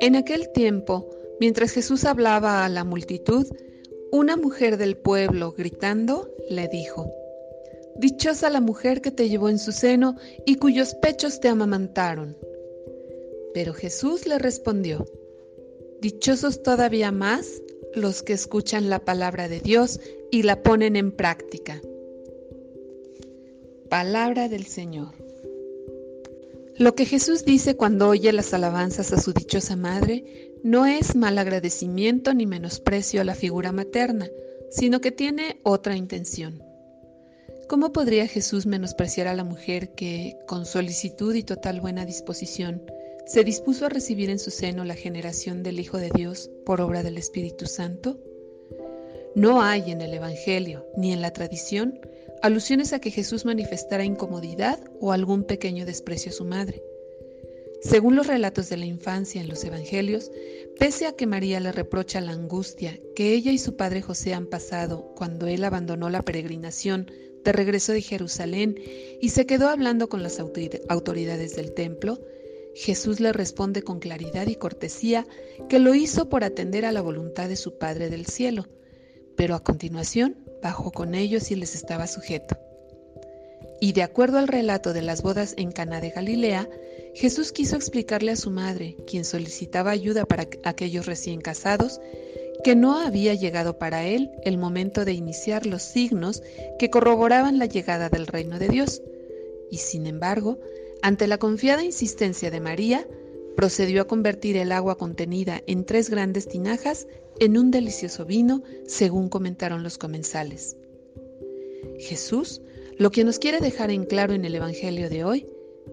En aquel tiempo, mientras Jesús hablaba a la multitud, una mujer del pueblo, gritando, le dijo, Dichosa la mujer que te llevó en su seno y cuyos pechos te amamantaron. Pero Jesús le respondió, Dichosos todavía más los que escuchan la palabra de Dios y la ponen en práctica. Palabra del Señor. Lo que Jesús dice cuando oye las alabanzas a su dichosa madre no es mal agradecimiento ni menosprecio a la figura materna, sino que tiene otra intención. ¿Cómo podría Jesús menospreciar a la mujer que, con solicitud y total buena disposición, se dispuso a recibir en su seno la generación del Hijo de Dios por obra del Espíritu Santo? No hay en el Evangelio ni en la tradición alusiones a que Jesús manifestara incomodidad o algún pequeño desprecio a su madre. Según los relatos de la infancia en los Evangelios, pese a que María le reprocha la angustia que ella y su padre José han pasado cuando él abandonó la peregrinación de regreso de Jerusalén y se quedó hablando con las autoridades del templo, Jesús le responde con claridad y cortesía que lo hizo por atender a la voluntad de su Padre del cielo, pero a continuación bajó con ellos y les estaba sujeto. Y de acuerdo al relato de las bodas en Cana de Galilea, Jesús quiso explicarle a su madre, quien solicitaba ayuda para aquellos recién casados, que no había llegado para él el momento de iniciar los signos que corroboraban la llegada del reino de Dios. Y sin embargo, ante la confiada insistencia de María, procedió a convertir el agua contenida en tres grandes tinajas en un delicioso vino, según comentaron los comensales. Jesús lo que nos quiere dejar en claro en el Evangelio de hoy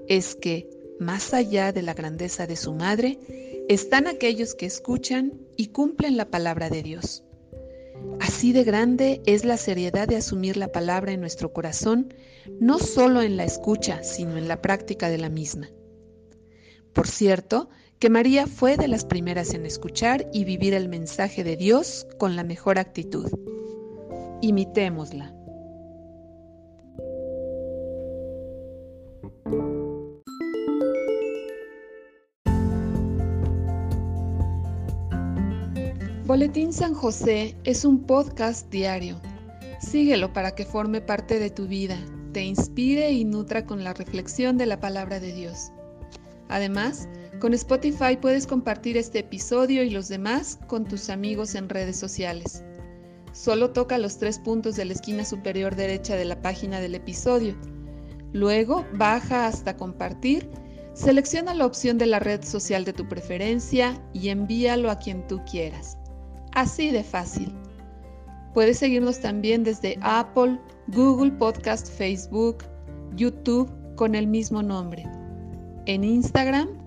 es que, más allá de la grandeza de su madre, están aquellos que escuchan y cumplen la palabra de Dios. Así de grande es la seriedad de asumir la palabra en nuestro corazón, no solo en la escucha, sino en la práctica de la misma. Por cierto, que María fue de las primeras en escuchar y vivir el mensaje de Dios con la mejor actitud. Imitémosla. Boletín San José es un podcast diario. Síguelo para que forme parte de tu vida, te inspire y nutra con la reflexión de la palabra de Dios. Además, con Spotify puedes compartir este episodio y los demás con tus amigos en redes sociales. Solo toca los tres puntos de la esquina superior derecha de la página del episodio. Luego baja hasta compartir, selecciona la opción de la red social de tu preferencia y envíalo a quien tú quieras. Así de fácil. Puedes seguirnos también desde Apple, Google Podcast, Facebook, YouTube con el mismo nombre. En Instagram